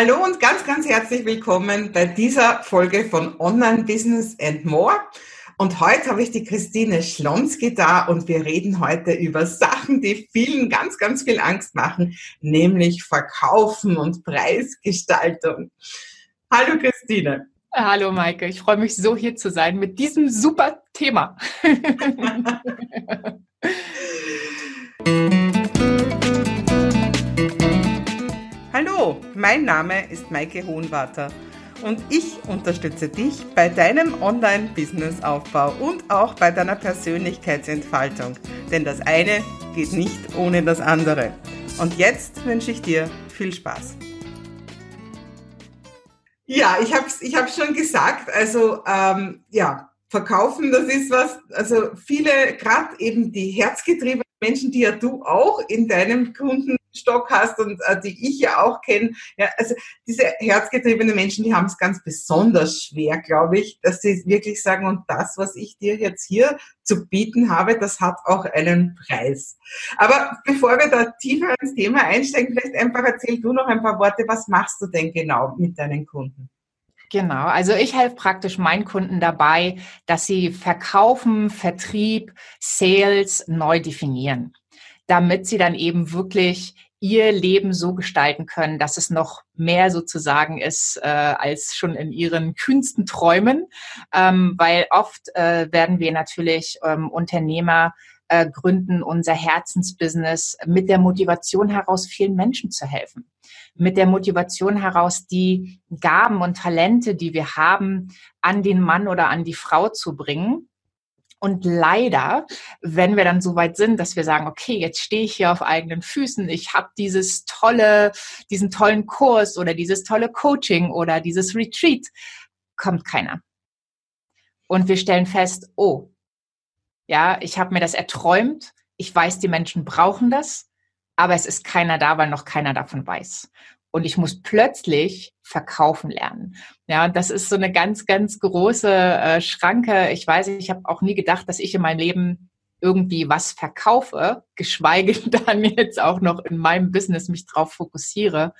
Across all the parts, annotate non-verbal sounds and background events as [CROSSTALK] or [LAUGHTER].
Hallo und ganz, ganz herzlich willkommen bei dieser Folge von Online Business and More. Und heute habe ich die Christine Schlonski da und wir reden heute über Sachen, die vielen ganz, ganz viel Angst machen, nämlich Verkaufen und Preisgestaltung. Hallo Christine. Hallo Maike, ich freue mich so hier zu sein mit diesem super Thema. [LAUGHS] Hallo, mein Name ist Maike Hohenwarter und ich unterstütze dich bei deinem Online-Business-Aufbau und auch bei deiner Persönlichkeitsentfaltung. Denn das eine geht nicht ohne das andere. Und jetzt wünsche ich dir viel Spaß. Ja, ich habe ich hab schon gesagt, also ähm, ja, verkaufen, das ist was, also viele, gerade eben die herzgetriebenen Menschen, die ja du auch in deinem Kundenstock hast und äh, die ich ja auch kenne, ja, also diese herzgetriebenen Menschen, die haben es ganz besonders schwer, glaube ich, dass sie wirklich sagen, und das, was ich dir jetzt hier zu bieten habe, das hat auch einen Preis. Aber bevor wir da tiefer ins Thema einsteigen, vielleicht einfach erzähl du noch ein paar Worte, was machst du denn genau mit deinen Kunden? Genau, also ich helfe praktisch meinen Kunden dabei, dass sie Verkaufen, Vertrieb, Sales neu definieren, damit sie dann eben wirklich ihr Leben so gestalten können, dass es noch mehr sozusagen ist äh, als schon in ihren kühnsten Träumen, ähm, weil oft äh, werden wir natürlich ähm, Unternehmer äh, gründen unser Herzensbusiness mit der Motivation heraus, vielen Menschen zu helfen mit der Motivation heraus, die Gaben und Talente, die wir haben, an den Mann oder an die Frau zu bringen. Und leider, wenn wir dann so weit sind, dass wir sagen, okay, jetzt stehe ich hier auf eigenen Füßen, ich habe dieses tolle, diesen tollen Kurs oder dieses tolle Coaching oder dieses Retreat, kommt keiner. Und wir stellen fest, oh, ja, ich habe mir das erträumt, ich weiß, die Menschen brauchen das, aber es ist keiner da, weil noch keiner davon weiß. Und ich muss plötzlich verkaufen lernen. Ja, das ist so eine ganz, ganz große äh, Schranke. Ich weiß, ich habe auch nie gedacht, dass ich in meinem Leben irgendwie was verkaufe, geschweige [LAUGHS] dann jetzt auch noch in meinem Business mich drauf fokussiere,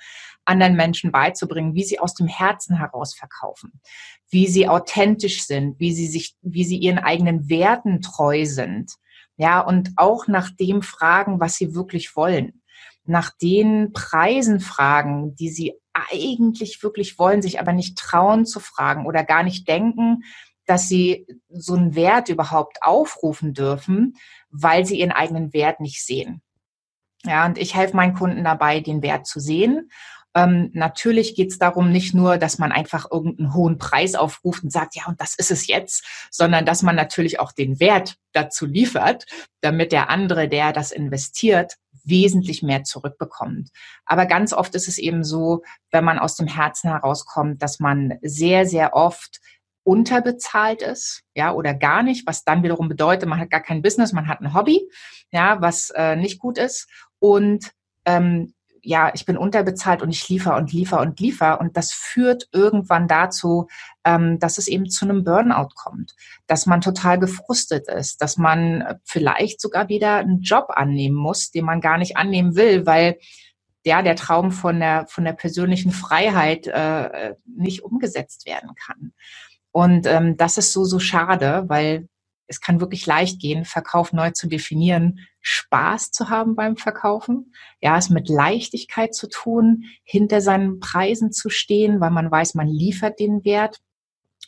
anderen Menschen beizubringen, wie sie aus dem Herzen heraus verkaufen, wie sie authentisch sind, wie sie sich, wie sie ihren eigenen Werten treu sind, ja, und auch nach dem fragen, was sie wirklich wollen. Nach den Preisen fragen, die sie eigentlich wirklich wollen, sich aber nicht trauen zu fragen oder gar nicht denken, dass sie so einen Wert überhaupt aufrufen dürfen, weil sie ihren eigenen Wert nicht sehen. Ja, und ich helfe meinen Kunden dabei, den Wert zu sehen ähm, natürlich geht es darum, nicht nur, dass man einfach irgendeinen hohen Preis aufruft und sagt, ja, und das ist es jetzt, sondern dass man natürlich auch den Wert dazu liefert, damit der andere, der das investiert, wesentlich mehr zurückbekommt. Aber ganz oft ist es eben so, wenn man aus dem Herzen herauskommt, dass man sehr, sehr oft unterbezahlt ist, ja, oder gar nicht, was dann wiederum bedeutet, man hat gar kein Business, man hat ein Hobby, ja, was äh, nicht gut ist und ähm, ja, ich bin unterbezahlt und ich liefere und liefere und liefere. Und das führt irgendwann dazu, ähm, dass es eben zu einem Burnout kommt, dass man total gefrustet ist, dass man vielleicht sogar wieder einen Job annehmen muss, den man gar nicht annehmen will, weil ja, der Traum von der, von der persönlichen Freiheit äh, nicht umgesetzt werden kann. Und ähm, das ist so, so schade, weil es kann wirklich leicht gehen, Verkauf neu zu definieren, Spaß zu haben beim Verkaufen, ja, es mit Leichtigkeit zu tun, hinter seinen Preisen zu stehen, weil man weiß, man liefert den Wert.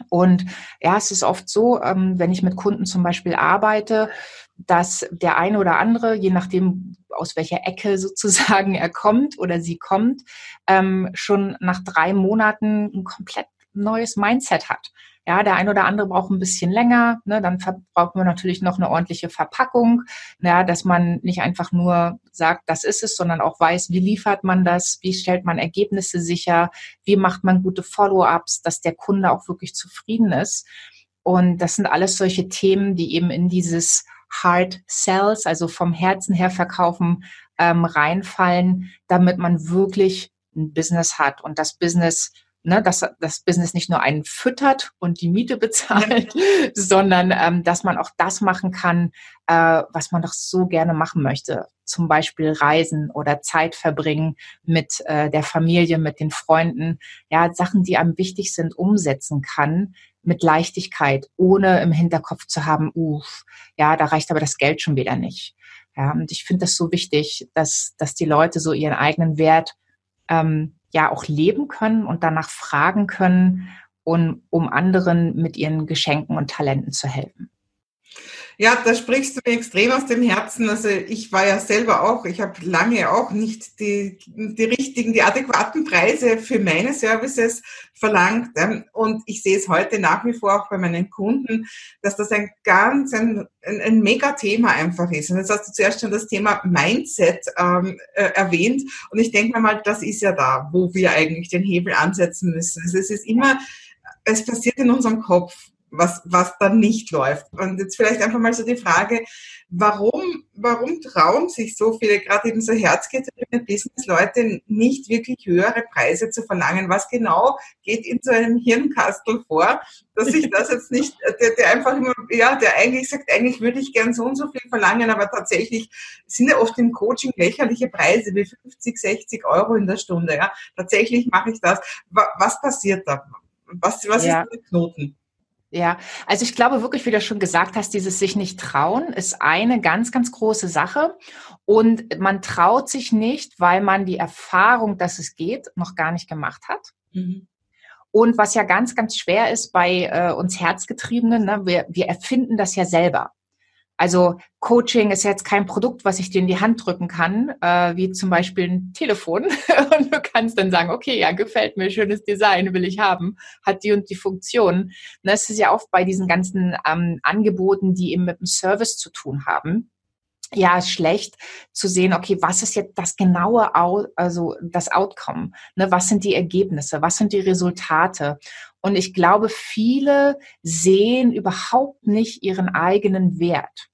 Und ja, es ist oft so, ähm, wenn ich mit Kunden zum Beispiel arbeite, dass der eine oder andere, je nachdem, aus welcher Ecke [LAUGHS] sozusagen er kommt oder sie kommt, ähm, schon nach drei Monaten ein komplett neues Mindset hat. Ja, der ein oder andere braucht ein bisschen länger. Ne? Dann brauchen wir natürlich noch eine ordentliche Verpackung, ja, dass man nicht einfach nur sagt, das ist es, sondern auch weiß, wie liefert man das, wie stellt man Ergebnisse sicher, wie macht man gute Follow-ups, dass der Kunde auch wirklich zufrieden ist. Und das sind alles solche Themen, die eben in dieses Hard Sales, also vom Herzen her verkaufen, ähm, reinfallen, damit man wirklich ein Business hat und das Business ne, dass das Business nicht nur einen füttert und die Miete bezahlt, [LAUGHS] sondern ähm, dass man auch das machen kann, äh, was man doch so gerne machen möchte. zum Beispiel Reisen oder Zeit verbringen mit äh, der Familie, mit den Freunden, ja, Sachen, die einem wichtig sind, umsetzen kann mit Leichtigkeit, ohne im Hinterkopf zu haben, uff, ja, da reicht aber das Geld schon wieder nicht. Ja, und ich finde das so wichtig, dass, dass die Leute so ihren eigenen Wert ähm, ja auch leben können und danach fragen können und um anderen mit ihren Geschenken und Talenten zu helfen. Ja, da sprichst du mir extrem aus dem Herzen. Also ich war ja selber auch, ich habe lange auch nicht die, die richtigen, die adäquaten Preise für meine Services verlangt. Ähm, und ich sehe es heute nach wie vor auch bei meinen Kunden, dass das ein ganz, ein, ein, ein Mega-Thema einfach ist. Und jetzt hast du zuerst schon das Thema Mindset ähm, äh, erwähnt. Und ich denke mal, das ist ja da, wo wir eigentlich den Hebel ansetzen müssen. Also es ist immer, es passiert in unserem Kopf was, was dann nicht läuft. Und jetzt vielleicht einfach mal so die Frage, warum, warum trauen sich so viele, gerade eben so herzgetriebene Business-Leute, nicht wirklich höhere Preise zu verlangen? Was genau geht in so einem Hirnkastel vor, dass ich das jetzt nicht, der, der einfach immer, ja, der eigentlich sagt, eigentlich würde ich gern so und so viel verlangen, aber tatsächlich sind ja oft im Coaching lächerliche Preise wie 50, 60 Euro in der Stunde, ja. Tatsächlich mache ich das. Was passiert da? Was, was ja. ist der Knoten? Ja, also ich glaube wirklich, wie du schon gesagt hast, dieses sich nicht trauen ist eine ganz, ganz große Sache. Und man traut sich nicht, weil man die Erfahrung, dass es geht, noch gar nicht gemacht hat. Mhm. Und was ja ganz, ganz schwer ist bei äh, uns Herzgetriebenen, ne, wir, wir erfinden das ja selber. Also Coaching ist jetzt kein Produkt, was ich dir in die Hand drücken kann, äh, wie zum Beispiel ein Telefon. [LAUGHS] und du kannst dann sagen, okay, ja, gefällt mir, schönes Design, will ich haben, hat die und die Funktion. das ist ja oft bei diesen ganzen ähm, Angeboten, die eben mit dem Service zu tun haben. Ja, schlecht zu sehen, okay, was ist jetzt das genaue, also das Outcome? Ne, was sind die Ergebnisse? Was sind die Resultate? Und ich glaube, viele sehen überhaupt nicht ihren eigenen Wert.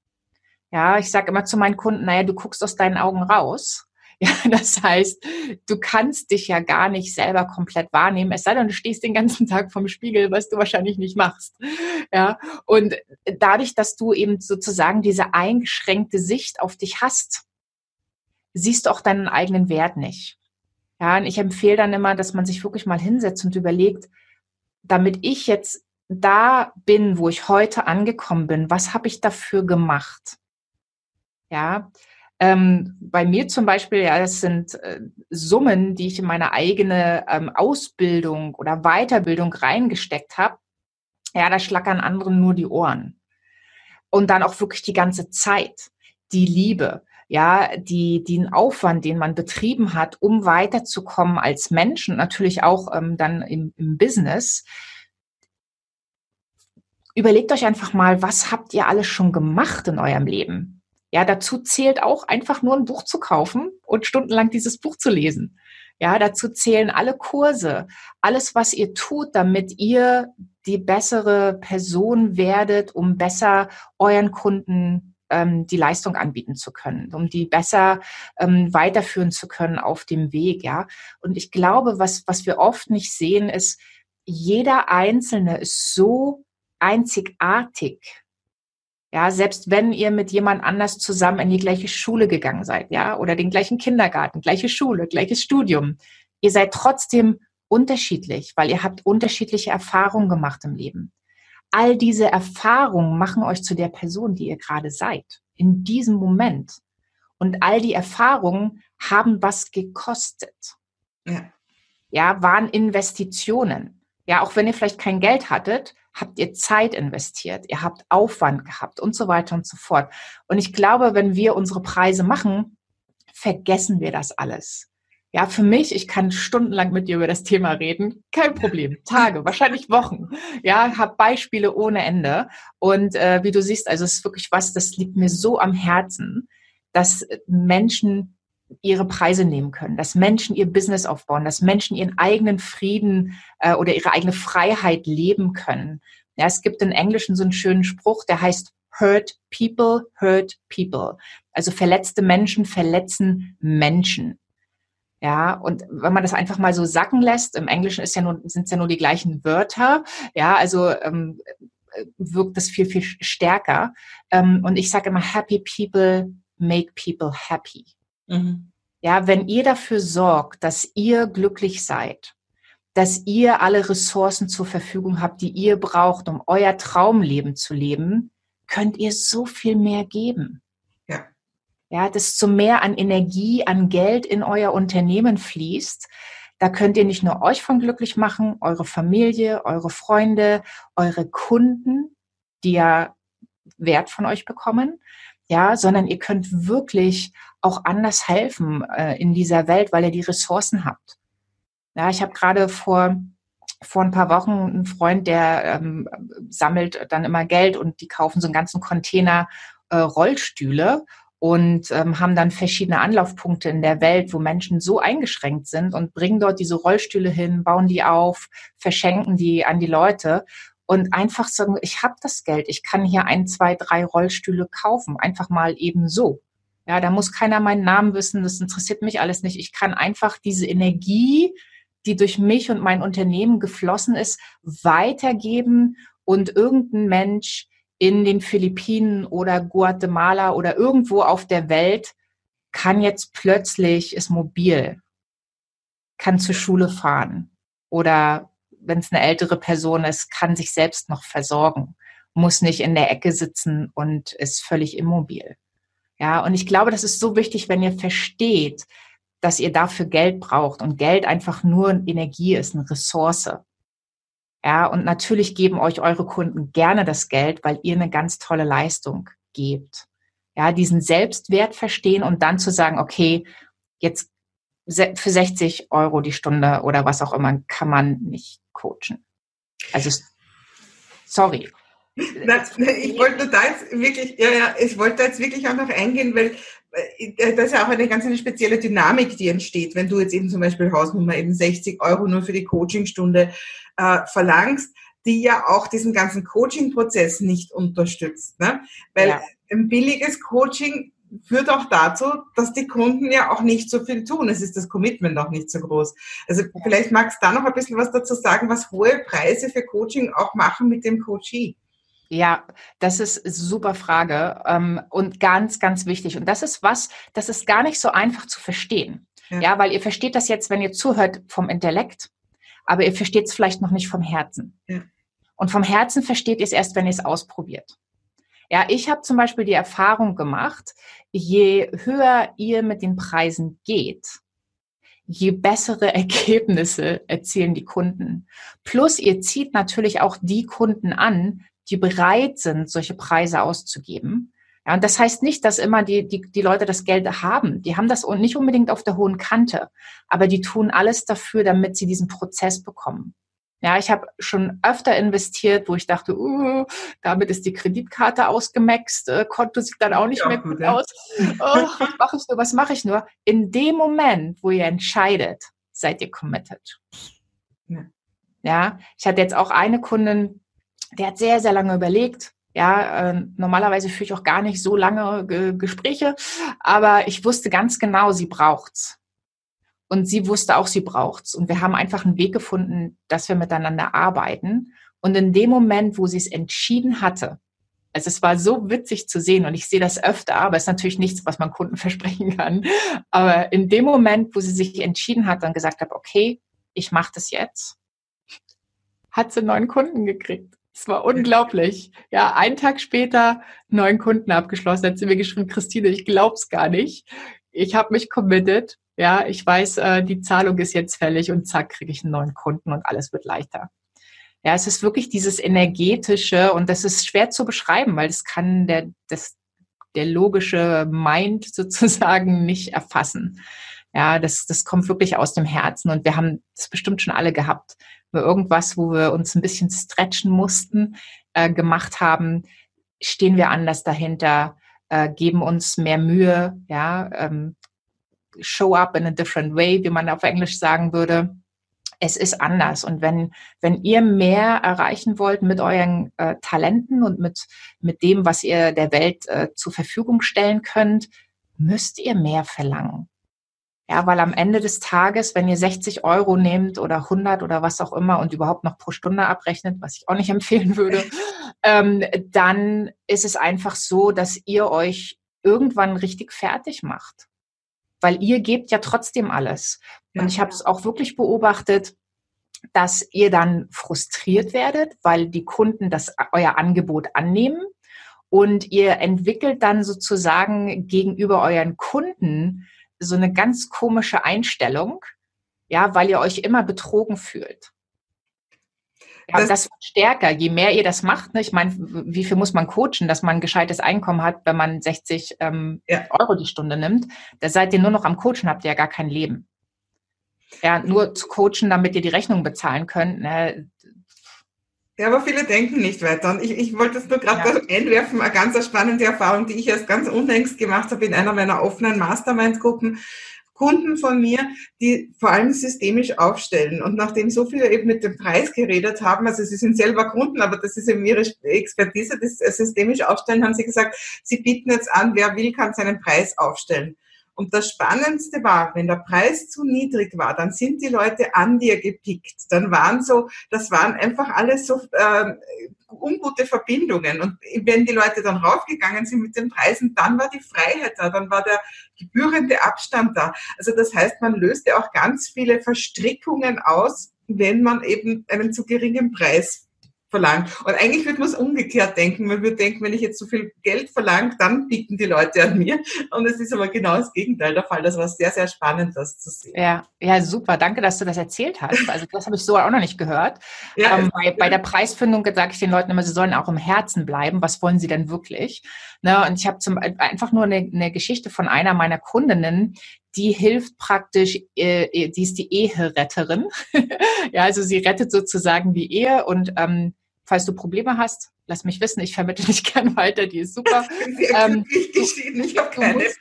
Ja, ich sage immer zu meinen Kunden, naja, du guckst aus deinen Augen raus. [LAUGHS] Ja, das heißt, du kannst dich ja gar nicht selber komplett wahrnehmen, es sei denn, du stehst den ganzen [LAUGHS] Tag vom Spiegel, was du wahrscheinlich nicht machst. Ja, und dadurch, dass du eben sozusagen diese eingeschränkte Sicht auf dich hast, siehst du auch deinen eigenen Wert nicht. Ja, und ich empfehle dann immer, dass man sich wirklich mal hinsetzt und überlegt, damit ich jetzt da bin, wo ich heute angekommen bin, was habe ich dafür gemacht? Ja, ähm, bei mir zum Beispiel, ja, das sind äh, Summen, die ich in meine eigene ähm, Ausbildung oder Weiterbildung reingesteckt habe. Ja, da schlackern anderen nur die Ohren. Und dann auch wirklich die ganze Zeit, die Liebe, ja, die, den Aufwand, den man betrieben hat, um weiterzukommen als Mensch und natürlich auch ähm, dann im, im Business. Überlegt euch einfach mal, was habt ihr alles schon gemacht in eurem Leben? Ja, dazu zählt auch einfach nur ein Buch zu kaufen und stundenlang dieses Buch zu lesen. Ja, dazu zählen alle Kurse, alles, was ihr tut, damit ihr die bessere Person werdet, um besser euren Kunden ähm, die Leistung anbieten zu können, um die besser ähm, weiterführen zu können auf dem Weg. Ja, und ich glaube, was was wir oft nicht sehen, ist, jeder Einzelne ist so einzigartig ja, selbst wenn ihr mit jemand anders zusammen in die gleiche Schule gegangen seid, ja, oder den gleichen Kindergarten, gleiche Schule, gleiches Studium, ihr seid trotzdem unterschiedlich, weil ihr habt unterschiedliche Erfahrungen gemacht im Leben. All diese Erfahrungen machen euch zu der Person, die ihr gerade seid, in diesem Moment. Und all die Erfahrungen haben was gekostet. Ja, ja waren Investitionen. Ja, auch wenn ihr vielleicht kein Geld hattet, habt ihr Zeit investiert, ihr habt Aufwand gehabt und so weiter und so fort. Und ich glaube, wenn wir unsere Preise machen, vergessen wir das alles. Ja, für mich, ich kann stundenlang mit dir über das Thema reden, kein Problem. Tage, wahrscheinlich Wochen. Ja, habe Beispiele ohne Ende. Und äh, wie du siehst, also es ist wirklich was, das liegt mir so am Herzen, dass Menschen ihre Preise nehmen können, dass Menschen ihr Business aufbauen, dass Menschen ihren eigenen Frieden äh, oder ihre eigene Freiheit leben können. Ja, es gibt in Englischen so einen schönen Spruch, der heißt Hurt people, hurt people. Also verletzte Menschen verletzen Menschen. Ja, und wenn man das einfach mal so sacken lässt, im Englischen ist ja nur, sind es ja nur die gleichen Wörter, ja, also ähm, wirkt das viel, viel stärker. Ähm, und ich sage immer, happy people make people happy. Mhm. Ja, wenn ihr dafür sorgt, dass ihr glücklich seid, dass ihr alle Ressourcen zur Verfügung habt, die ihr braucht, um euer Traumleben zu leben, könnt ihr so viel mehr geben. Ja. Ja, desto mehr an Energie, an Geld in euer Unternehmen fließt, da könnt ihr nicht nur euch von glücklich machen, eure Familie, eure Freunde, eure Kunden, die ja Wert von euch bekommen, ja, sondern ihr könnt wirklich auch anders helfen äh, in dieser Welt, weil ihr die Ressourcen habt. Ja, ich habe gerade vor vor ein paar Wochen einen Freund, der ähm, sammelt dann immer Geld und die kaufen so einen ganzen Container äh, Rollstühle und ähm, haben dann verschiedene Anlaufpunkte in der Welt, wo Menschen so eingeschränkt sind und bringen dort diese Rollstühle hin, bauen die auf, verschenken die an die Leute und einfach sagen, ich habe das Geld, ich kann hier ein, zwei, drei Rollstühle kaufen, einfach mal eben so. Ja, da muss keiner meinen Namen wissen, das interessiert mich alles nicht. Ich kann einfach diese Energie, die durch mich und mein Unternehmen geflossen ist, weitergeben und irgendein Mensch in den Philippinen oder Guatemala oder irgendwo auf der Welt kann jetzt plötzlich, ist mobil, kann zur Schule fahren oder wenn es eine ältere Person ist, kann sich selbst noch versorgen, muss nicht in der Ecke sitzen und ist völlig immobil. Ja, und ich glaube, das ist so wichtig, wenn ihr versteht, dass ihr dafür Geld braucht und Geld einfach nur Energie ist, eine Ressource. Ja, und natürlich geben euch eure Kunden gerne das Geld, weil ihr eine ganz tolle Leistung gebt. Ja, diesen Selbstwert verstehen und dann zu sagen, okay, jetzt für 60 Euro die Stunde oder was auch immer kann man nicht coachen. Also, sorry. ich wollte da jetzt wirklich, ja, ja, ich wollte jetzt wirklich auch noch eingehen, weil äh, das ist ja auch eine ganz eine spezielle Dynamik, die entsteht, wenn du jetzt eben zum Beispiel Hausnummer eben 60 Euro nur für die Coachingstunde äh, verlangst, die ja auch diesen ganzen Coaching-Prozess nicht unterstützt. Ne? Weil ja. ein billiges Coaching führt auch dazu, dass die Kunden ja auch nicht so viel tun. Es ist das Commitment auch nicht so groß. Also vielleicht magst du da noch ein bisschen was dazu sagen, was hohe Preise für Coaching auch machen mit dem Coachee. Ja, das ist eine super Frage ähm, und ganz, ganz wichtig. Und das ist was, das ist gar nicht so einfach zu verstehen. Ja. ja, weil ihr versteht das jetzt, wenn ihr zuhört vom Intellekt, aber ihr versteht es vielleicht noch nicht vom Herzen. Ja. Und vom Herzen versteht ihr es erst, wenn ihr es ausprobiert. Ja, ich habe zum Beispiel die Erfahrung gemacht, je höher ihr mit den Preisen geht, je bessere [LAUGHS] Ergebnisse erzielen die Kunden. Plus ihr zieht natürlich auch die Kunden an, die bereit sind, solche Preise auszugeben. Ja, und das heißt nicht, dass immer die, die, die Leute das Geld haben. Die haben das nicht unbedingt auf der hohen Kante, aber die tun alles dafür, damit sie diesen Prozess bekommen. Ja, ich habe schon öfter investiert, wo ich dachte, uh, damit ist die Kreditkarte ausgemaxt, äh, Konto sieht dann auch nicht ja, mehr gut ja. aus. Oh, was mache ich nur, was mache ich nur? In dem Moment, wo ihr entscheidet, seid ihr committed. Ja. ja, ich hatte jetzt auch eine Kundin, der hat sehr, sehr lange überlegt. Ja, äh, normalerweise führe ich auch gar nicht so lange G Gespräche, aber ich wusste ganz genau, sie braucht's. Und sie wusste auch, sie braucht's. Und wir haben einfach einen Weg gefunden, dass wir miteinander arbeiten. Und in dem Moment, wo sie es entschieden hatte, also es war so witzig zu sehen und ich sehe das öfter, aber es ist natürlich nichts, was man Kunden [LAUGHS] versprechen kann. Aber in dem Moment, wo sie sich entschieden hat und gesagt hat, okay, ich mache das jetzt, hat sie neuen Kunden gekriegt. Es war unglaublich. Ja, einen Tag später neuen Kunden abgeschlossen. Hat sie mir geschrieben, Christine, ich glaub's gar nicht. Ich habe mich committed. Ja, ich weiß, äh, die Zahlung ist jetzt fällig und zack, kriege ich einen neuen Kunden und alles wird leichter. Ja, es ist wirklich dieses energetische und das ist schwer zu beschreiben, weil das kann der, das, der logische Mind [LAUGHS] sozusagen nicht erfassen. Ja, das, das kommt wirklich aus dem Herzen und wir haben das bestimmt schon alle gehabt wir irgendwas, wo wir uns ein bisschen stretchen mussten, äh, gemacht haben, stehen wir anders dahinter, äh, geben uns mehr Mühe, ja, ähm, show up in a different way, wie man auf Englisch sagen würde. Es ist anders. Und wenn, wenn ihr mehr erreichen wollt mit euren äh, Talenten und mit, mit dem, was ihr der Welt äh, zur Verfügung stellen könnt, müsst ihr mehr verlangen. Ja, weil am Ende des Tages, wenn ihr 60 Euro nehmt oder 100 oder was auch immer und überhaupt noch pro Stunde abrechnet, was ich auch nicht [LAUGHS] empfehlen würde, ähm, dann ist es einfach so, dass ihr euch irgendwann richtig fertig macht. Weil ihr gebt ja trotzdem alles. Ja. Und ich habe es auch wirklich beobachtet, dass ihr dann frustriert werdet, weil die Kunden das euer Angebot annehmen und ihr entwickelt dann sozusagen gegenüber euren Kunden so eine ganz komische Einstellung, ja, weil ihr euch immer betrogen fühlt. Ja, das, das wird stärker, je mehr ihr das macht. Ne? Ich meine, wie viel muss man coachen, dass man ein gescheites Einkommen hat, wenn man 60 ähm, ja. Euro die Stunde nimmt? Da seid ihr nur noch am Coachen, habt ihr ja gar kein Leben. Ja, nur zu coachen, damit ihr die Rechnung bezahlen könnt. Ne? Ja, aber viele denken nicht weiter. Und ich, ich wollte es nur gerade ja. einwerfen, eine ganz spannende Erfahrung, die ich erst ganz unlängst gemacht habe in einer meiner offenen Mastermind-Gruppen. Kunden von mir, die vor allem systemisch aufstellen. Und nachdem so viele eben mit dem Preis geredet haben, also sie sind selber Kunden, aber das ist eben ihre Expertise, das systemisch aufstellen, haben sie gesagt, sie bieten jetzt an, wer will, kann seinen Preis aufstellen. Und das Spannendste war, wenn der Preis zu niedrig war, dann sind die Leute an dir gepickt. Dann waren so, das waren einfach alles so äh, ungute Verbindungen. Und wenn die Leute dann raufgegangen sind mit den Preisen, dann war die Freiheit da, dann war der gebührende Abstand da. Also das heißt, man löste auch ganz viele Verstrickungen aus, wenn man eben einen zu geringen Preis verlangt. Und eigentlich würde man es umgekehrt denken. Man würde denken, wenn ich jetzt so viel Geld verlange, dann bieten die Leute an mir. Und es ist aber genau das Gegenteil der Fall. Das war sehr, sehr spannend, das zu sehen. Ja, ja, super. Danke, dass du das erzählt hast. Also das habe ich so auch noch nicht gehört. Ja, ähm, bei, bei, der Preisfindung sage ich den Leuten immer, sie sollen auch im Herzen bleiben. Was wollen sie denn wirklich? Ne? Und ich habe zum einfach nur eine, eine Geschichte von einer meiner Kundinnen, die hilft praktisch, äh, die ist die Eheretterin. [LAUGHS] ja, also sie rettet sozusagen die Ehe und ähm, falls du Probleme hast, lass mich wissen, ich vermittle dich [LAUGHS] gern weiter, die ist super. [LAUGHS] ähm, geschieden, [LAUGHS] ich habe keine. Musst,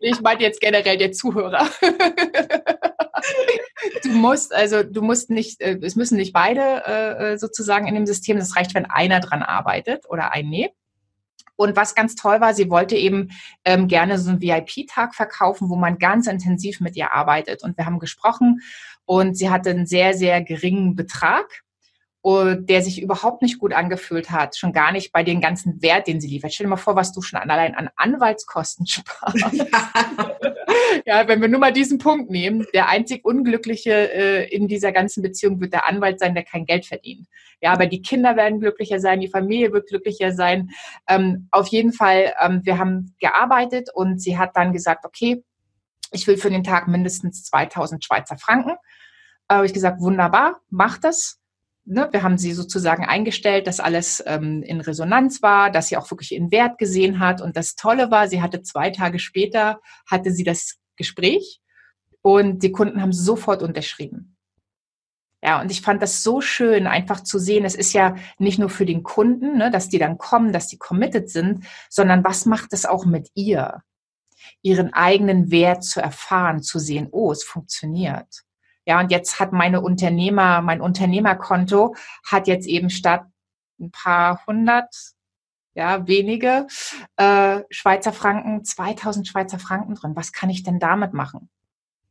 ich meine jetzt generell der Zuhörer. du musst, also du musst nicht, äh, es müssen nicht beide äh, sozusagen in dem System, das reicht, wenn einer dran arbeitet oder ein nee. Und was ganz toll war, sie wollte eben ähm, gerne so einen VIP-Tag verkaufen, wo man ganz intensiv mit ihr arbeitet. Und wir haben gesprochen und sie hatte einen sehr, sehr geringen Betrag der sich überhaupt nicht gut angefühlt hat, schon gar nicht bei den ganzen Wert, den sie liefert. Stell dir mal vor, was du schon allein an Anwaltskosten [LAUGHS] sparst. Ja. [LAUGHS] ja, wenn wir nur mal diesen Punkt nehmen, der einzig Unglückliche äh, in dieser ganzen Beziehung wird der Anwalt sein, der kein Geld verdient. Ja, aber die Kinder werden glücklicher sein, die Familie wird glücklicher sein. Ähm, auf jeden Fall, ähm, wir haben gearbeitet und sie hat dann gesagt, okay, ich will für den Tag mindestens 2000 Schweizer Franken. Habe ich gesagt, wunderbar, mach das ne, wir haben sie sozusagen eingestellt, dass alles ähm, in Resonanz war, dass sie auch wirklich ihren Wert gesehen hat. Und das Tolle war, sie hatte zwei Tage später, hatte sie das Gespräch und die Kunden haben sofort unterschrieben. Ja, und ich fand das so schön, einfach zu sehen. Es ist ja nicht nur für den Kunden, ne, dass die dann kommen, dass die committed sind, sondern was macht es auch mit ihr? Ihren eigenen Wert zu erfahren, zu sehen, oh, es funktioniert. Ja, und jetzt hat meine Unternehmer, mein Unternehmerkonto hat jetzt eben statt ein paar hundert, ja, wenige äh, Schweizer Franken, 2000 Schweizer Franken drin. Was kann ich denn damit machen?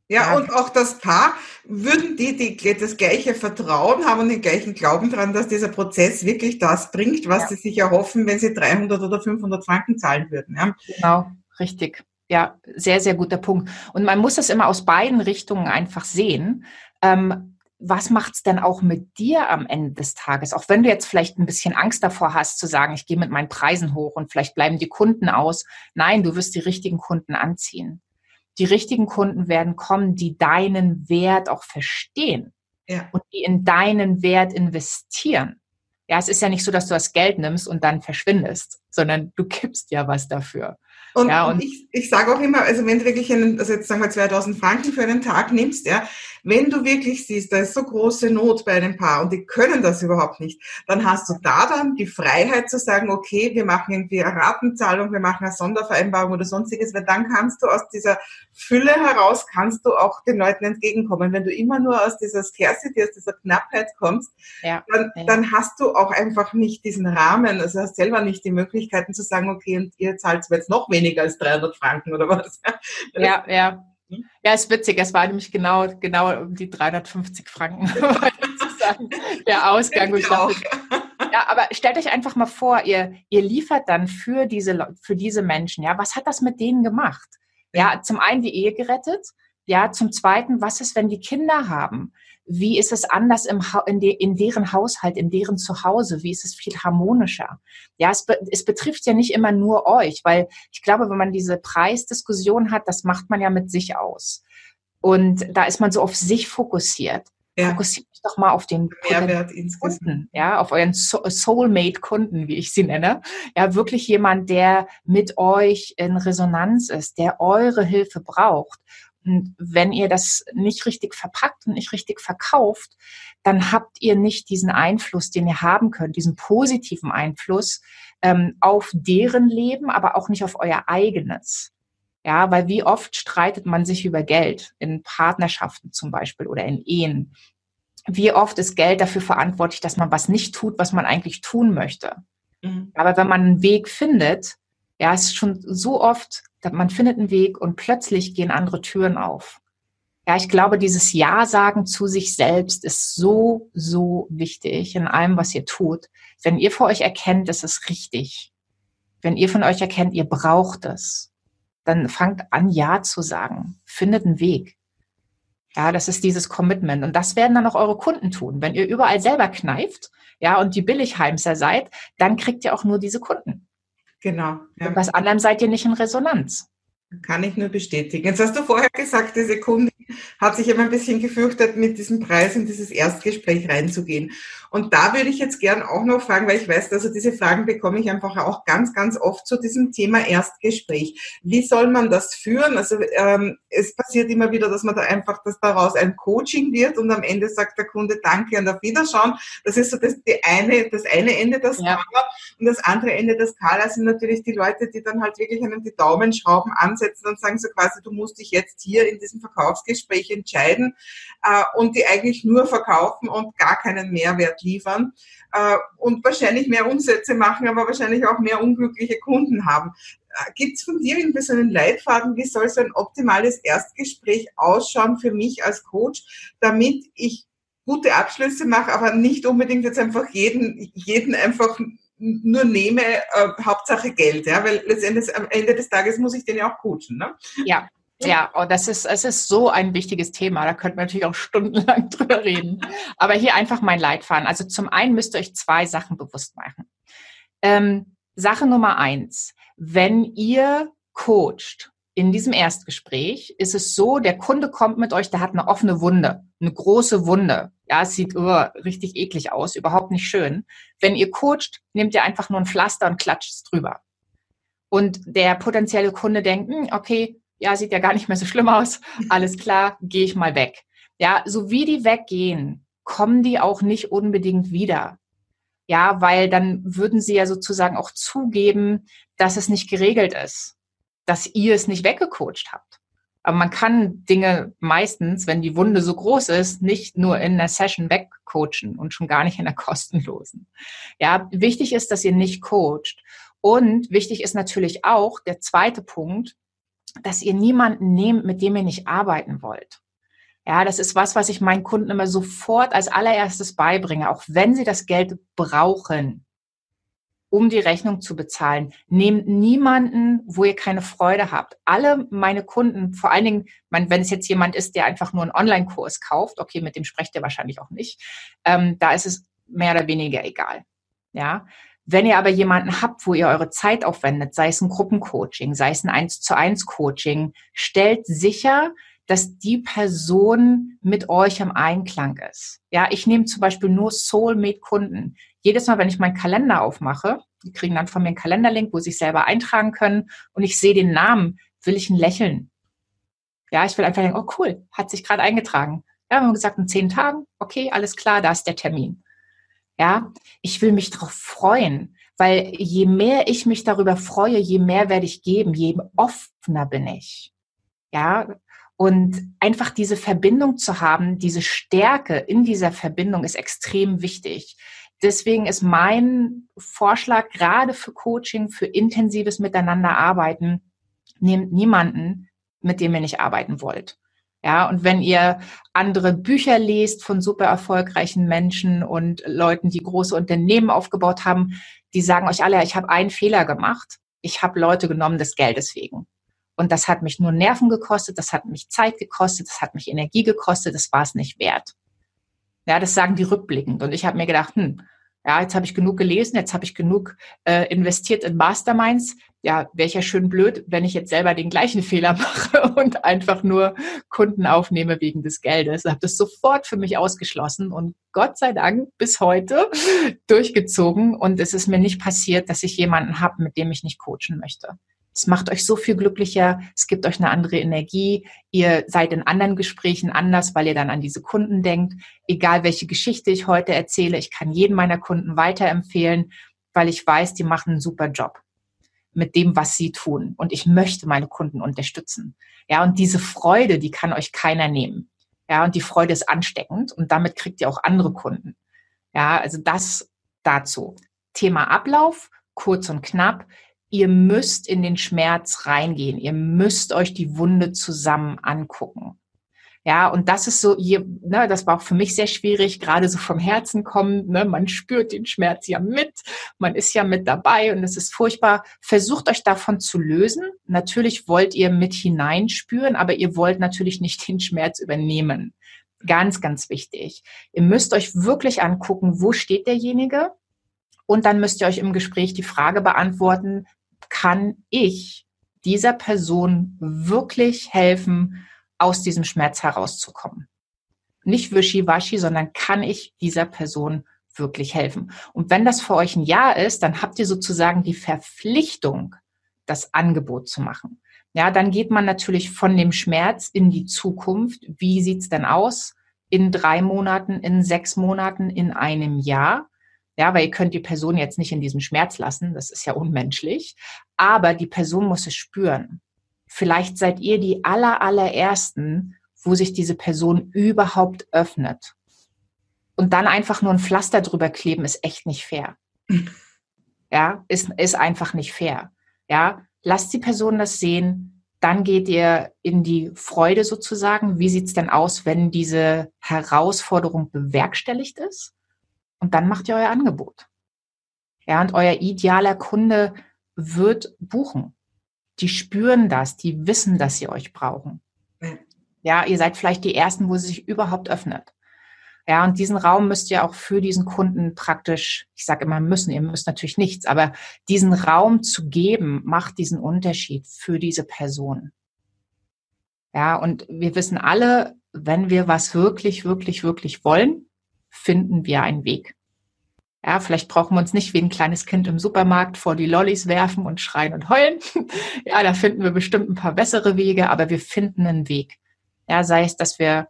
Ja, ja, und auch das Paar, würden die, die das gleiche Vertrauen haben und den gleichen Glauben daran, dass dieser Prozess wirklich das bringt, was ja. sie sich erhoffen, wenn sie 300 oder 500 Franken zahlen würden. Ja? Genau, richtig. Ja, sehr, sehr guter Punkt. Und man muss das immer aus beiden Richtungen einfach sehen. Ähm, was macht's denn auch mit dir am Ende des Tages? Auch wenn du jetzt vielleicht ein bisschen Angst davor hast, zu sagen, ich gehe mit meinen Preisen hoch und vielleicht bleiben die Kunden aus. Nein, du wirst die richtigen Kunden anziehen. Die richtigen Kunden werden kommen, die deinen Wert auch verstehen ja. und die in deinen Wert investieren. Ja, es ist ja nicht so, dass du das Geld nimmst und dann verschwindest, sondern du gibst ja was dafür. Und, ja, und ich, ich sage auch immer, also wenn du wirklich einen, also jetzt sagen wir 2000 Franken für einen Tag nimmst, ja, wenn du wirklich siehst, da ist so große Not bei einem Paar und die können das überhaupt nicht, dann hast du da dann die Freiheit zu sagen, okay, wir machen irgendwie eine Ratenzahlung, wir machen eine Sondervereinbarung oder sonstiges, weil dann kannst du aus dieser Fülle heraus, kannst du auch den Leuten entgegenkommen. Wenn du immer nur aus dieser Scarcity, aus dieser Knappheit kommst, ja, dann, dann hast du auch einfach nicht diesen Rahmen, also hast selber nicht die Möglichkeiten zu sagen, okay, und ihr zahlt jetzt noch weniger weniger als 300 Franken oder was. Ja, ja. Hm? Ja, ist witzig. Es war nämlich genau, genau um die 350 Franken, [LAUGHS] sozusagen der [LAUGHS] Ausgang. Dachte, Ja, aber stellt euch einfach mal vor, ihr, ihr liefert dann für diese, für diese Menschen, ja, was hat das mit denen gemacht? Ja, zum einen die Ehe gerettet, ja, zum zweiten, was ist, wenn die Kinder haben? Wie ist es anders im, in, de, in deren Haushalt, in deren Zuhause? Wie ist es viel harmonischer? Ja, es, be, es betrifft ja nicht immer nur euch, weil ich glaube, wenn man diese Preisdiskussion hat, das macht man ja mit sich aus. Und da ist man so auf sich fokussiert. Ja. Fokussiert euch doch mal auf den Mehrwert Kunden, ja, auf euren Soulmate-Kunden, wie ich sie nenne. Ja, wirklich jemand, der mit euch in Resonanz ist, der eure Hilfe braucht. Und wenn ihr das nicht richtig verpackt und nicht richtig verkauft, dann habt ihr nicht diesen Einfluss, den ihr haben könnt, diesen positiven Einfluss ähm, auf deren Leben, aber auch nicht auf euer eigenes. Ja, weil wie oft streitet man sich über Geld in Partnerschaften zum Beispiel oder in Ehen? Wie oft ist Geld dafür verantwortlich, dass man was nicht tut, was man eigentlich tun möchte? Mhm. Aber wenn man einen Weg findet, ja, es ist schon so oft, man findet einen Weg und plötzlich gehen andere Türen auf. Ja, ich glaube, dieses Ja sagen zu sich selbst ist so, so wichtig in allem, was ihr tut. Wenn ihr für euch erkennt, es ist richtig. Wenn ihr von euch erkennt, ihr braucht es dann fangt an, Ja zu sagen. Findet einen Weg. Ja, das ist dieses Commitment. Und das werden dann auch eure Kunden tun. Wenn ihr überall selber kneift, ja, und die Billigheimser seid, dann kriegt ihr auch nur diese Kunden. Genau. Ja. Und was anderem seid ihr nicht in Resonanz. Kann ich nur bestätigen. Jetzt hast du vorher gesagt, diese Kundin hat sich immer ein bisschen gefürchtet, mit diesem Preis in dieses Erstgespräch reinzugehen. Und da würde ich jetzt gern auch noch fragen, weil ich weiß, also diese Fragen bekomme ich einfach auch ganz, ganz oft zu diesem Thema Erstgespräch. Wie soll man das führen? Also ähm, es passiert immer wieder, dass man da einfach, dass daraus ein Coaching wird und am Ende sagt der Kunde Danke und auf Wiederschauen. Das ist so das, die eine, das eine Ende der Skala. Ja. Und das andere Ende der Skala sind natürlich die Leute, die dann halt wirklich einen die Daumenschrauben ansetzen und sagen so quasi, du musst dich jetzt hier in diesem Verkaufsgespräch entscheiden äh, und die eigentlich nur verkaufen und gar keinen Mehrwert liefern äh, und wahrscheinlich mehr Umsätze machen, aber wahrscheinlich auch mehr unglückliche Kunden haben. Äh, Gibt es von dir irgendwie so einen Leitfaden, wie soll so ein optimales Erstgespräch ausschauen für mich als Coach, damit ich gute Abschlüsse mache, aber nicht unbedingt jetzt einfach jeden, jeden einfach nur nehme, äh, Hauptsache Geld, ja, weil letztendlich am Ende des Tages muss ich den ja auch coachen, ne? Ja, ja, und das ist, es ist so ein wichtiges Thema. Da könnte man natürlich auch stundenlang [LAUGHS] drüber reden. Aber hier einfach mein Leitfaden. Also zum einen müsst ihr euch zwei Sachen bewusst machen. Ähm, Sache Nummer eins. Wenn ihr coacht in diesem Erstgespräch, ist es so, der Kunde kommt mit euch, der hat eine offene Wunde, eine große Wunde. Ja, es sieht uh, richtig eklig aus, überhaupt nicht schön. Wenn ihr coacht, nehmt ihr einfach nur ein Pflaster und klatscht es drüber. Und der potenzielle Kunde denkt, hm, okay, ja, sieht ja gar nicht mehr so schlimm aus, alles klar, gehe ich mal weg. Ja, so wie die weggehen, kommen die auch nicht unbedingt wieder. Ja, weil dann würden sie ja sozusagen auch zugeben, dass es nicht geregelt ist, dass ihr es nicht weggecoacht habt. Aber man kann Dinge meistens, wenn die Wunde so groß ist, nicht nur in einer Session wegcoachen und schon gar nicht in der kostenlosen. Ja, wichtig ist, dass ihr nicht coacht. Und wichtig ist natürlich auch der zweite Punkt, dass ihr niemanden nehmt, mit dem ihr nicht arbeiten wollt. Ja, das ist was, was ich meinen Kunden immer sofort als allererstes beibringe, auch wenn sie das Geld brauchen, um die Rechnung zu bezahlen. Nehmt niemanden, wo ihr keine Freude habt. Alle meine Kunden, vor allen Dingen, wenn es jetzt jemand ist, der einfach nur einen Online-Kurs kauft, okay, mit dem sprecht ihr wahrscheinlich auch nicht, ähm, da ist es mehr oder weniger egal. Ja, wenn ihr aber jemanden habt, wo ihr eure Zeit aufwendet, sei es ein Gruppencoaching, sei es ein 1 zu 1 Coaching, stellt sicher, dass die Person mit euch im Einklang ist. Ja, ich nehme zum Beispiel nur Soulmate-Kunden. Jedes Mal, wenn ich meinen Kalender aufmache, die kriegen dann von mir einen Kalenderlink, wo sie sich selber eintragen können und ich sehe den Namen, will ich ein Lächeln. Ja, ich will einfach denken, oh cool, hat sich gerade eingetragen. Ja, wir haben gesagt, in zehn Tagen, okay, alles klar, da ist der Termin. Ja, ich will mich darauf freuen, weil je mehr ich mich darüber freue, je mehr werde ich geben, je offener bin ich. Ja, und einfach diese Verbindung zu haben, diese Stärke in dieser Verbindung ist extrem wichtig. Deswegen ist mein Vorschlag gerade für Coaching, für intensives Miteinanderarbeiten, nehmt niemanden, mit dem ihr nicht arbeiten wollt. Ja, und wenn ihr andere Bücher lest von super erfolgreichen Menschen und Leuten, die große Unternehmen aufgebaut haben, die sagen euch alle, ich habe einen Fehler gemacht. Ich habe Leute genommen des Geldes wegen. Und das hat mich nur Nerven gekostet, das hat mich Zeit gekostet, das hat mich Energie gekostet, das war es nicht wert. Ja, das sagen die rückblickend. Und ich habe mir gedacht, hm, ja, jetzt habe ich genug gelesen, jetzt habe ich genug äh, investiert in Masterminds. Ja, wäre ich ja schön blöd, wenn ich jetzt selber den gleichen [LAUGHS] Fehler mache und einfach nur Kunden aufnehme wegen des Geldes. Ich habe das sofort für mich ausgeschlossen und Gott sei Dank bis heute [LAUGHS] durchgezogen. Und es ist mir nicht passiert, dass ich jemanden habe, mit dem ich nicht coachen möchte. Es macht euch so viel glücklicher, es gibt euch eine andere Energie, ihr seid in anderen Gesprächen anders, weil ihr dann an diese Kunden denkt. Egal welche Geschichte ich heute erzähle, ich kann jeden meiner Kunden weiterempfehlen, weil ich weiß, die machen einen super Job mit dem, was sie tun. Und ich möchte meine Kunden unterstützen. Ja, und diese Freude, die kann euch keiner nehmen. Ja, und die Freude ist ansteckend und damit kriegt ihr auch andere Kunden. Ja, also das dazu. Thema Ablauf, kurz und knapp ihr müsst in den Schmerz reingehen. Ihr müsst euch die Wunde zusammen angucken. Ja, und das ist so, hier, ne, das war auch für mich sehr schwierig, gerade so vom Herzen kommen. Ne, man spürt den Schmerz ja mit, man ist ja mit dabei und es ist furchtbar. Versucht euch davon zu lösen. Natürlich wollt ihr mit hineinspüren, aber ihr wollt natürlich nicht den Schmerz übernehmen. Ganz, ganz wichtig. Ihr müsst euch wirklich angucken, wo steht derjenige? Und dann müsst ihr euch im Gespräch die Frage beantworten, kann ich dieser Person wirklich helfen, aus diesem Schmerz herauszukommen? Nicht wischiwaschi, sondern kann ich dieser Person wirklich helfen? Und wenn das für euch ein Ja ist, dann habt ihr sozusagen die Verpflichtung, das Angebot zu machen. Ja, dann geht man natürlich von dem Schmerz in die Zukunft. Wie sieht's denn aus? In drei Monaten, in sechs Monaten, in einem Jahr? Ja, weil ihr könnt die Person jetzt nicht in diesem Schmerz lassen, das ist ja unmenschlich, aber die Person muss es spüren. Vielleicht seid ihr die aller, allerersten, wo sich diese Person überhaupt öffnet. Und dann einfach nur ein Pflaster drüber kleben, ist echt nicht fair. [LAUGHS] Ja, ist, ist einfach nicht fair. Ja, lasst die Person das sehen, dann geht ihr in die Freude sozusagen. Wie sieht's denn aus, wenn diese Herausforderung bewerkstelligt ist? Und dann macht ihr euer Angebot. Ja, und euer idealer Kunde wird buchen. Die spüren das, die wissen, dass sie euch brauchen. Ja, ihr seid vielleicht die Ersten, wo sie sich überhaupt öffnet. Ja, und diesen Raum müsst ihr auch für diesen Kunden praktisch, ich sage immer müssen, ihr müsst natürlich nichts, aber diesen Raum zu geben, macht diesen Unterschied für diese Person. Ja, und wir wissen alle, wenn wir was wirklich, wirklich, wirklich wollen, finden wir einen Weg. Ja, vielleicht brauchen wir uns nicht wie ein kleines Kind im Supermarkt vor die Lollis werfen und schreien und heulen. [LAUGHS] ja, da finden wir bestimmt ein paar bessere Wege, aber wir finden einen Weg. Ja, sei es, dass wir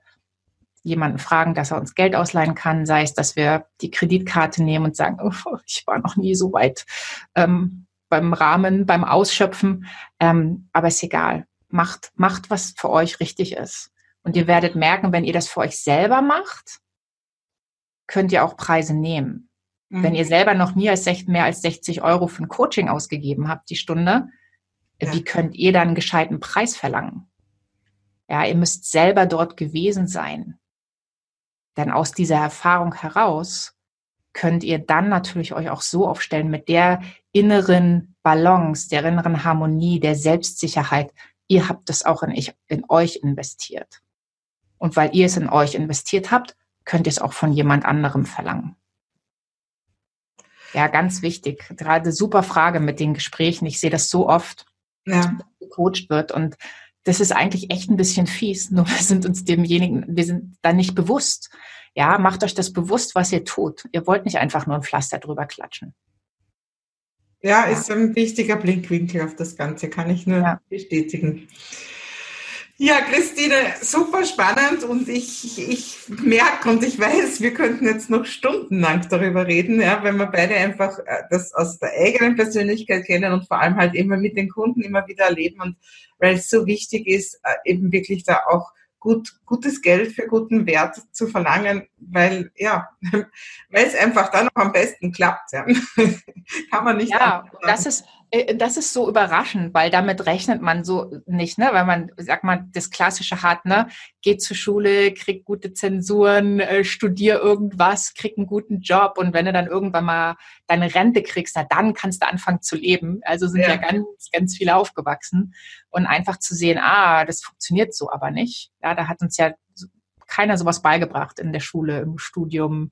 jemanden fragen, dass er uns Geld ausleihen kann, sei es, dass wir die Kreditkarte nehmen und sagen, oh, ich war noch nie so weit ähm, beim Rahmen, beim Ausschöpfen. Ähm, aber ist egal. Macht, macht, was für euch richtig ist. Und ihr werdet merken, wenn ihr das für euch selber macht, könnt ihr auch Preise nehmen. Mhm. Wenn ihr selber noch nie als mehr als 60 Euro für ein Coaching ausgegeben habt, die Stunde, ja. wie könnt ihr dann einen gescheiten Preis verlangen? Ja, ihr müsst selber dort gewesen sein. Denn aus dieser Erfahrung heraus könnt ihr dann natürlich euch auch so aufstellen mit der inneren Balance, der inneren Harmonie, der Selbstsicherheit. Ihr habt es auch in, ich, in euch investiert. Und weil ihr es in euch investiert habt, könnt ihr es auch von jemand anderem verlangen. Ja, ganz wichtig. Gerade super Frage mit den Gesprächen. Ich sehe das so oft, ja. gecoacht wird und das ist eigentlich echt ein bisschen fies. Nur wir sind uns demjenigen, wir sind da nicht bewusst. Ja, macht euch das bewusst, was ihr tut. Ihr wollt nicht einfach nur ein Pflaster drüber klatschen. Ja, ist ein wichtiger Blickwinkel auf das Ganze, kann ich nur ja. bestätigen. Ja, Christine, super spannend und ich, ich merke und ich weiß, wir könnten jetzt noch stundenlang darüber reden, ja, wenn wir beide einfach äh, das aus der eigenen Persönlichkeit kennen und vor allem halt immer mit den Kunden immer wieder erleben und weil es so wichtig ist, äh, eben wirklich da auch gut, gutes Geld für guten Wert zu verlangen, weil, ja, [LAUGHS] weil es einfach dann noch am besten klappt, ja. [LAUGHS] Kann man nicht. Ja, das ist, das ist so überraschend, weil damit rechnet man so nicht, ne? Weil man, sag mal, das Klassische hat, ne? Geht zur Schule, kriegt gute Zensuren, äh, studier irgendwas, krieg einen guten Job und wenn du dann irgendwann mal deine Rente kriegst, na dann kannst du anfangen zu leben. Also sind ja, ja ganz, ganz viele aufgewachsen und einfach zu sehen, ah, das funktioniert so aber nicht. Ja, da hat uns ja keiner sowas beigebracht in der Schule, im Studium.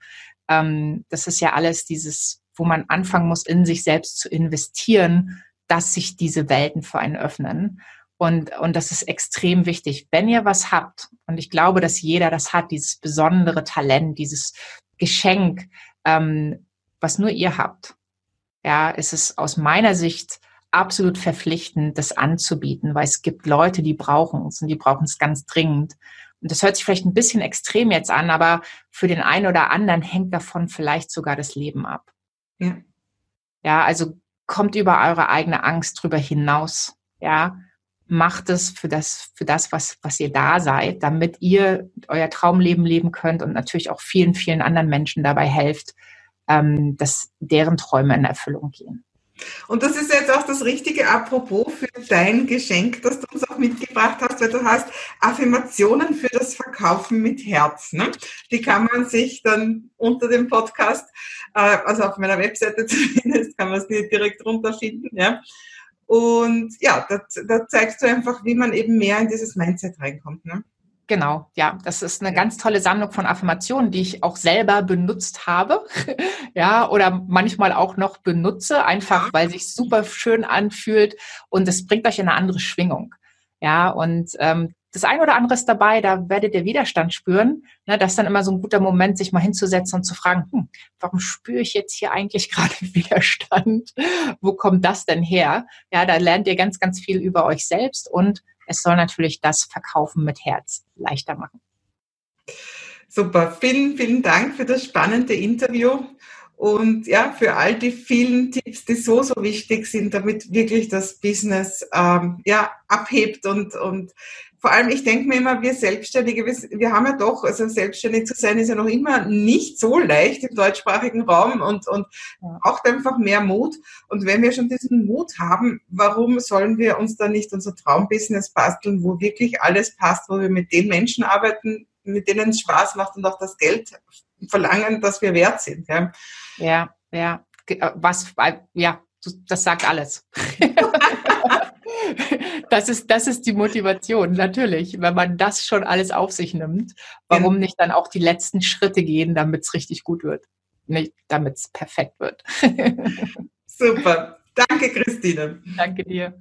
Ähm, das ist ja alles dieses wo man anfangen muss, in sich selbst zu investieren, dass sich diese Welten für einen öffnen. Und, und das ist extrem wichtig. Wenn ihr was habt, und ich glaube, dass jeder das hat, dieses besondere Talent, dieses Geschenk, ähm, was nur ihr habt, ja, ist es aus meiner Sicht absolut verpflichtend, das anzubieten, weil es gibt Leute, die brauchen es und die brauchen es ganz dringend. Und das hört sich vielleicht ein bisschen extrem jetzt an, aber für den einen oder anderen hängt davon vielleicht sogar das Leben ab. Ja. Ja, also kommt über eure eigene Angst drüber hinaus. Ja, macht es für das, für das, was, was ihr da seid, damit ihr euer Traumleben leben könnt und natürlich auch vielen, vielen anderen Menschen dabei helft, ähm, dass deren Träume in Erfüllung gehen. Und das ist jetzt auch das richtige Apropos für dein Geschenk, das du mitgebracht hast, weil du hast Affirmationen für das Verkaufen mit Herz. Ne? Die kann man sich dann unter dem Podcast, äh, also auf meiner Webseite [LAUGHS] zumindest, kann man es direkt runterfinden. Ja? Und ja, da, da zeigst du einfach, wie man eben mehr in dieses Mindset reinkommt. Ne? Genau, ja, das ist eine ganz tolle Sammlung von Affirmationen, die ich auch selber benutzt habe, [LAUGHS] ja, oder manchmal auch noch benutze, einfach weil sich super schön anfühlt und es bringt euch in eine andere Schwingung, ja, und ähm, das eine oder andere ist dabei, da werdet ihr Widerstand spüren. Ne, das ist dann immer so ein guter Moment, sich mal hinzusetzen und zu fragen, hm, warum spüre ich jetzt hier eigentlich [LAUGHS] gerade Widerstand? Wo kommt das denn her? Ja, da lernt ihr ganz, ganz viel über euch selbst und es soll natürlich das Verkaufen mit Herz leichter machen. Super, vielen, vielen Dank für das spannende Interview und ja, für all die vielen Tipps, die so, so wichtig sind, damit wirklich das Business ähm, ja, abhebt und, und vor allem, ich denke mir immer, wir Selbstständige, wir, wir, haben ja doch, also selbstständig zu sein ist ja noch immer nicht so leicht im deutschsprachigen Raum und, und braucht einfach mehr Mut. Und wenn wir schon diesen Mut haben, warum sollen wir uns dann nicht unser Traumbusiness basteln, wo wirklich alles passt, wo wir mit den Menschen arbeiten, mit denen es Spaß macht und auch das Geld verlangen, dass wir wert sind. Ja, ja, ja. Äh, was, ja, das sagt alles. [LAUGHS] das ist, das ist die Motivation, natürlich. Wenn man das schon alles auf sich nimmt, warum ja. nicht dann auch die letzten Schritte gehen, damit es richtig gut wird? Nicht, damit es perfekt wird. [LAUGHS] Super. Danke, Christine. Danke dir.